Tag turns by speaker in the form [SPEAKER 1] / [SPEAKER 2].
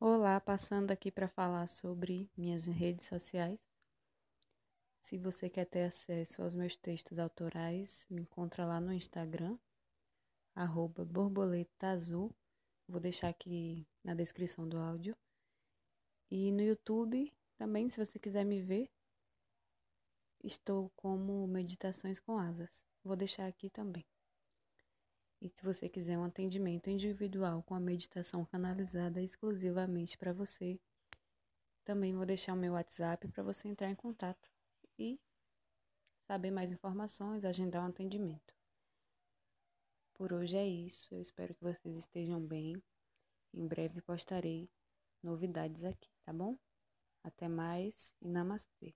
[SPEAKER 1] Olá, passando aqui para falar sobre minhas redes sociais. Se você quer ter acesso aos meus textos autorais, me encontra lá no Instagram, arroba. Vou deixar aqui na descrição do áudio. E no YouTube também, se você quiser me ver, estou como Meditações com Asas. Vou deixar aqui também. E se você quiser um atendimento individual com a meditação canalizada exclusivamente para você, também vou deixar o meu WhatsApp para você entrar em contato e saber mais informações, agendar um atendimento. Por hoje é isso. Eu espero que vocês estejam bem. Em breve postarei novidades aqui, tá bom? Até mais e namastê.